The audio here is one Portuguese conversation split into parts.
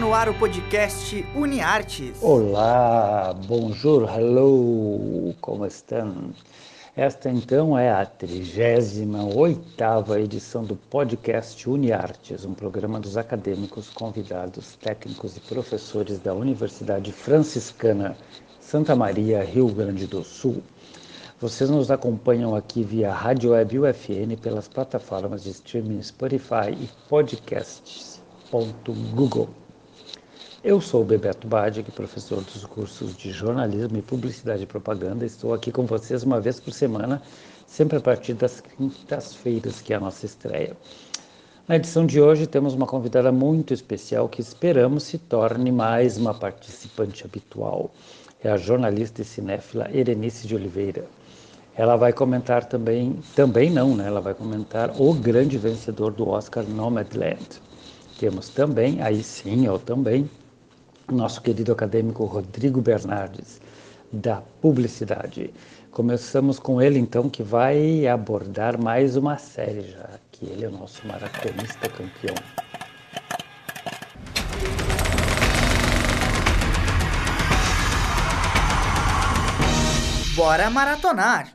No ar o podcast UniArtes. Olá, bonjour, hello, como estão? Esta então é a 38ª edição do podcast UniArtes, um programa dos acadêmicos, convidados, técnicos e professores da Universidade Franciscana Santa Maria, Rio Grande do Sul. Vocês nos acompanham aqui via Rádio Web UFN pelas plataformas de streaming Spotify e podcasts.google. Eu sou Bebeto Badic, professor dos cursos de jornalismo e publicidade e propaganda. Estou aqui com vocês uma vez por semana, sempre a partir das quintas-feiras, que é a nossa estreia. Na edição de hoje temos uma convidada muito especial que esperamos se torne mais uma participante habitual. É a jornalista e cinéfila Erenice de Oliveira. Ela vai comentar também, também não, né? Ela vai comentar o grande vencedor do Oscar Nomadland. Temos também, aí sim, eu também, nosso querido acadêmico Rodrigo Bernardes, da publicidade. Começamos com ele, então, que vai abordar mais uma série já, que ele é o nosso maratonista campeão. Bora maratonar!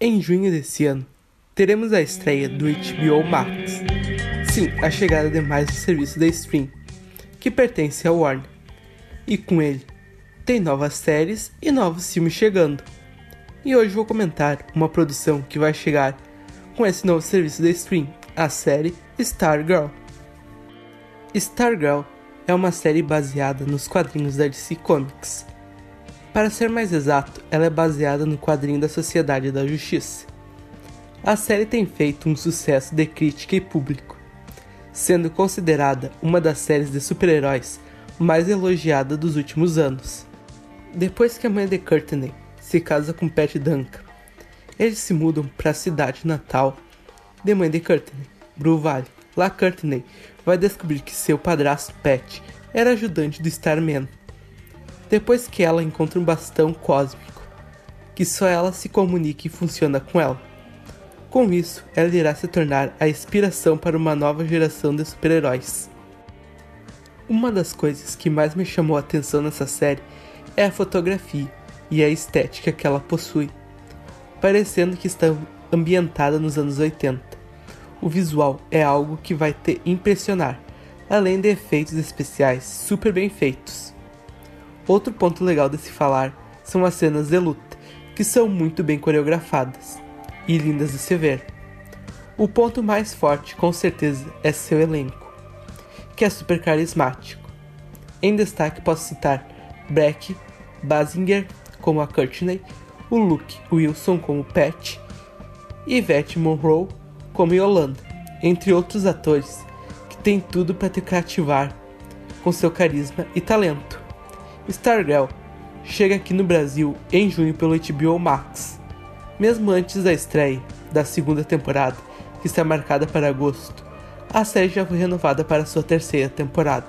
Em junho desse ano, teremos a estreia do HBO Max. Sim, a chegada de mais um serviço da stream, que pertence ao Warner. E com ele, tem novas séries e novos filmes chegando. E hoje vou comentar uma produção que vai chegar com esse novo serviço da stream, a série Stargirl. Stargirl é uma série baseada nos quadrinhos da DC Comics. Para ser mais exato, ela é baseada no quadrinho da Sociedade da Justiça. A série tem feito um sucesso de crítica e público, sendo considerada uma das séries de super-heróis mais elogiada dos últimos anos. Depois que a mãe de Courtney se casa com Pat Duncan, eles se mudam para a cidade natal de mãe de Courtney, Blue Valley. Lá Courtney vai descobrir que seu padrasto Pat era ajudante do Starman. Depois que ela encontra um bastão cósmico, que só ela se comunica e funciona com ela. Com isso, ela irá se tornar a inspiração para uma nova geração de super-heróis. Uma das coisas que mais me chamou a atenção nessa série é a fotografia e a estética que ela possui, parecendo que está ambientada nos anos 80 o visual é algo que vai te impressionar, além de efeitos especiais super bem feitos. Outro ponto legal de se falar são as cenas de luta, que são muito bem coreografadas e lindas de se ver. O ponto mais forte, com certeza, é seu elenco, que é super carismático. Em destaque posso citar Breck, Basinger como a Courtney, o Luke Wilson como Pat, Yvette Monroe como Yolanda, entre outros atores que têm tudo para te cativar com seu carisma e talento. Stargirl chega aqui no Brasil em junho pelo HBO Max. Mesmo antes da estreia da segunda temporada, que está marcada para agosto, a série já foi renovada para sua terceira temporada.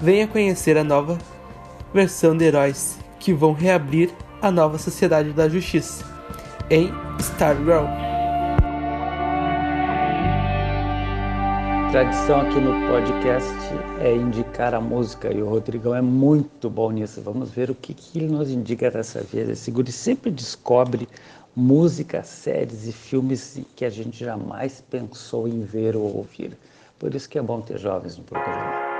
Venha conhecer a nova versão de heróis que vão reabrir a nova Sociedade da Justiça em Stargirl. Tradição aqui no podcast é indicar a música e o Rodrigão é muito bom nisso. Vamos ver o que, que ele nos indica dessa vez. Esse guri sempre descobre músicas, séries e filmes que a gente jamais pensou em ver ou ouvir. Por isso que é bom ter jovens no programa.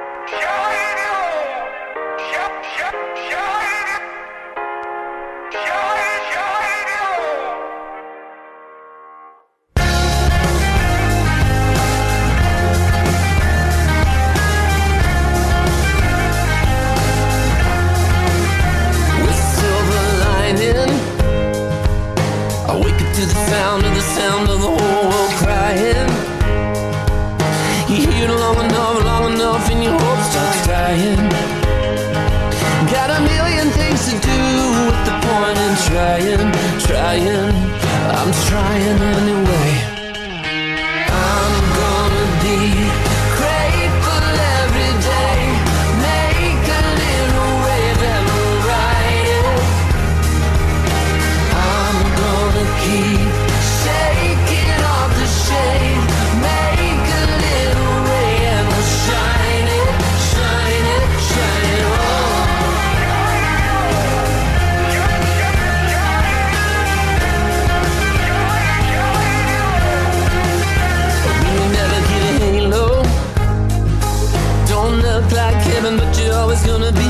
trying, trying, I'm trying anyway. gonna be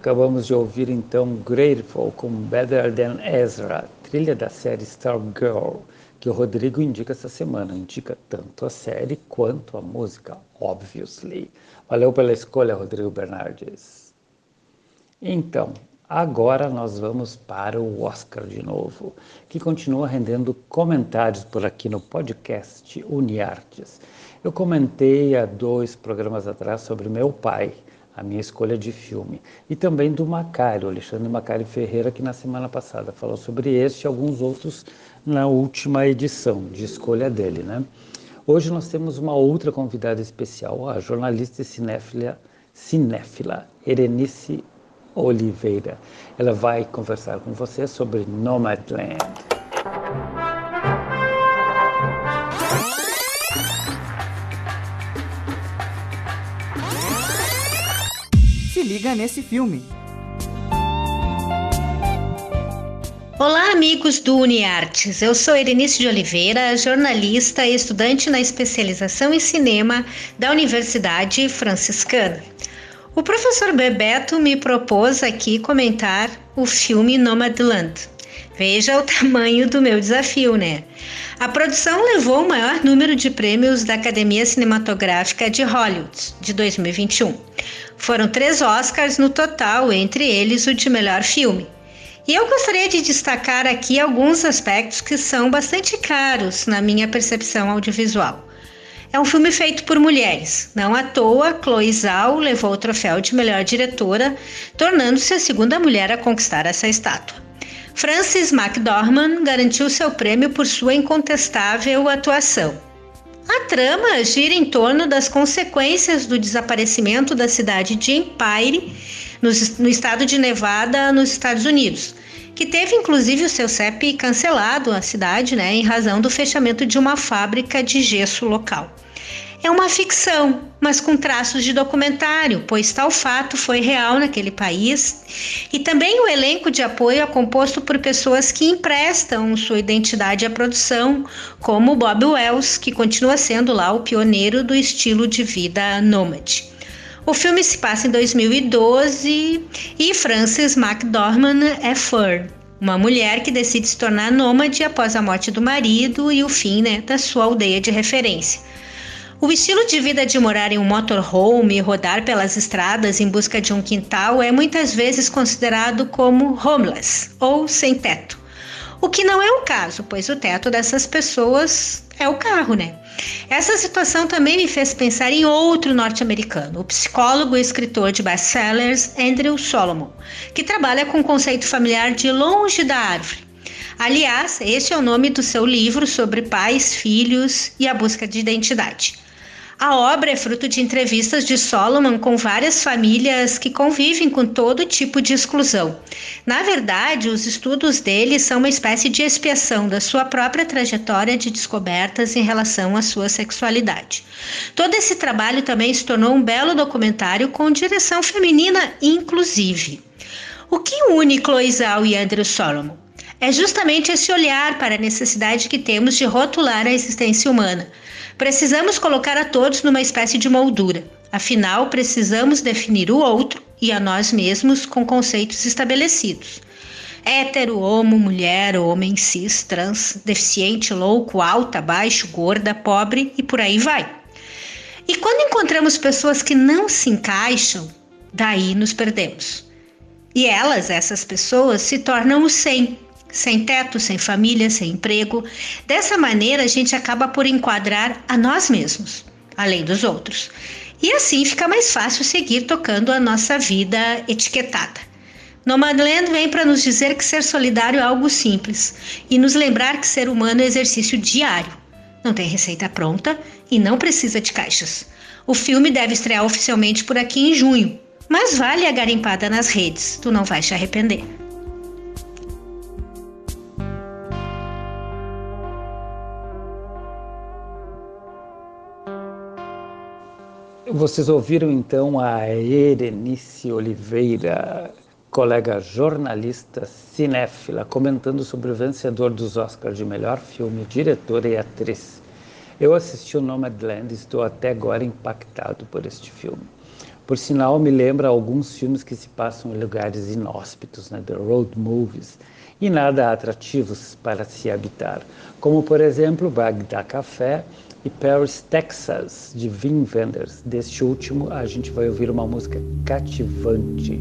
Acabamos de ouvir então Grateful com Better Than Ezra, trilha da série Stargirl, que o Rodrigo indica essa semana. Indica tanto a série quanto a música, obviously. Valeu pela escolha, Rodrigo Bernardes. Então, agora nós vamos para o Oscar de novo, que continua rendendo comentários por aqui no podcast Uniartes. Eu comentei há dois programas atrás sobre meu pai, a minha escolha de filme, e também do Macário, Alexandre Macário Ferreira, que na semana passada falou sobre este e alguns outros na última edição de escolha dele, né? Hoje nós temos uma outra convidada especial, a jornalista e cinéfila, cinéfila Erenice Oliveira. Ela vai conversar com você sobre Nomadland. Liga nesse filme. Olá, amigos do UniArtes. Eu sou Erenice de Oliveira, jornalista e estudante na especialização em cinema da Universidade Franciscana. O professor Bebeto me propôs aqui comentar o filme Nomadland. Veja o tamanho do meu desafio, né? A produção levou o maior número de prêmios da Academia Cinematográfica de Hollywood de 2021. Foram três Oscars no total, entre eles o de melhor filme. E eu gostaria de destacar aqui alguns aspectos que são bastante caros na minha percepção audiovisual. É um filme feito por mulheres. Não à toa, Chloe Zhao levou o troféu de melhor diretora, tornando-se a segunda mulher a conquistar essa estátua. Frances McDormand garantiu seu prêmio por sua incontestável atuação. A trama gira em torno das consequências do desaparecimento da cidade de Empire, no, estado de Nevada, nos Estados Unidos, que teve inclusive o seu CEP cancelado, a cidade, né, em razão do fechamento de uma fábrica de gesso local. É uma ficção, mas com traços de documentário, pois tal fato foi real naquele país. E também o elenco de apoio é composto por pessoas que emprestam sua identidade à produção, como Bob Wells, que continua sendo lá o pioneiro do estilo de vida nômade. O filme se passa em 2012 e Frances McDormand é Fern, uma mulher que decide se tornar nômade após a morte do marido e o fim né, da sua aldeia de referência. O estilo de vida de morar em um motorhome e rodar pelas estradas em busca de um quintal é muitas vezes considerado como homeless ou sem teto. O que não é o caso, pois o teto dessas pessoas é o carro, né? Essa situação também me fez pensar em outro norte-americano, o psicólogo e escritor de best-sellers Andrew Solomon, que trabalha com o conceito familiar de longe da árvore. Aliás, este é o nome do seu livro sobre pais, filhos e a busca de identidade. A obra é fruto de entrevistas de Solomon com várias famílias que convivem com todo tipo de exclusão. Na verdade, os estudos dele são uma espécie de expiação da sua própria trajetória de descobertas em relação à sua sexualidade. Todo esse trabalho também se tornou um belo documentário com direção feminina, inclusive. O que une Chloe Zhao e Andrew Solomon? É justamente esse olhar para a necessidade que temos de rotular a existência humana. Precisamos colocar a todos numa espécie de moldura. Afinal, precisamos definir o outro e a nós mesmos com conceitos estabelecidos. Hétero, homo, mulher, homem, cis, trans, deficiente, louco, alta, baixo, gorda, pobre e por aí vai. E quando encontramos pessoas que não se encaixam, Daí nos perdemos. E elas, essas pessoas, se tornam o sem, sem teto, sem família, sem emprego. Dessa maneira, a gente acaba por enquadrar a nós mesmos, além dos outros. E assim fica mais fácil seguir tocando a nossa vida etiquetada. Nomadland vem para nos dizer que ser solidário é algo simples e nos lembrar que ser humano é exercício diário. Não tem receita pronta e não precisa de caixas. O filme deve estrear oficialmente por aqui em junho, mas vale a garimpada nas redes, tu não vais te arrepender. Vocês ouviram então a Erenice Oliveira, colega jornalista cinéfila, comentando sobre o vencedor dos Oscars de melhor filme, diretora e atriz. Eu assisti o Nomadland e estou até agora impactado por este filme. Por sinal, me lembra alguns filmes que se passam em lugares inóspitos, né, the road movies, e nada atrativos para se habitar, como por exemplo Bagdá Café e Paris, Texas, de Wim Wenders. Deste último, a gente vai ouvir uma música cativante.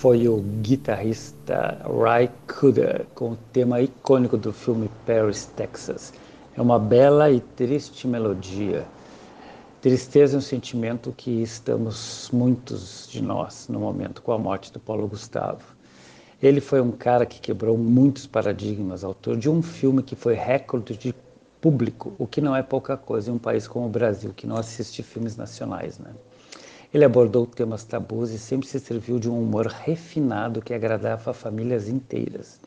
Foi o guitarrista Ry Cooder com o tema icônico do filme Paris, Texas. É uma bela e triste melodia. Tristeza é um sentimento que estamos muitos de nós no momento com a morte do Paulo Gustavo. Ele foi um cara que quebrou muitos paradigmas, autor de um filme que foi recorde de público, o que não é pouca coisa em um país como o Brasil, que não assiste filmes nacionais, né? Ele abordou temas tabus e sempre se serviu de um humor refinado que agradava famílias inteiras.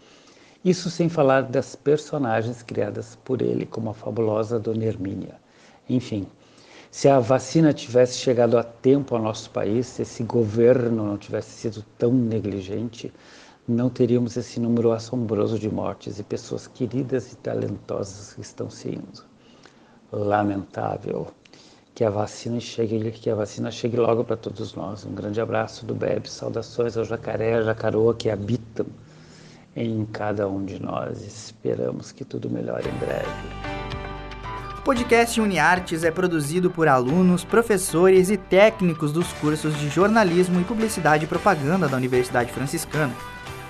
Isso sem falar das personagens criadas por ele, como a fabulosa Dona Hermínia. Enfim, se a vacina tivesse chegado a tempo ao nosso país, se esse governo não tivesse sido tão negligente, não teríamos esse número assombroso de mortes e pessoas queridas e talentosas que estão se indo. Lamentável que a vacina chegue, que a vacina chegue logo para todos nós. Um grande abraço do Bebe, saudações ao jacaré, à jacaroa que habitam em cada um de nós. Esperamos que tudo melhore em breve. O podcast UniArtes é produzido por alunos, professores e técnicos dos cursos de jornalismo e publicidade e propaganda da Universidade Franciscana.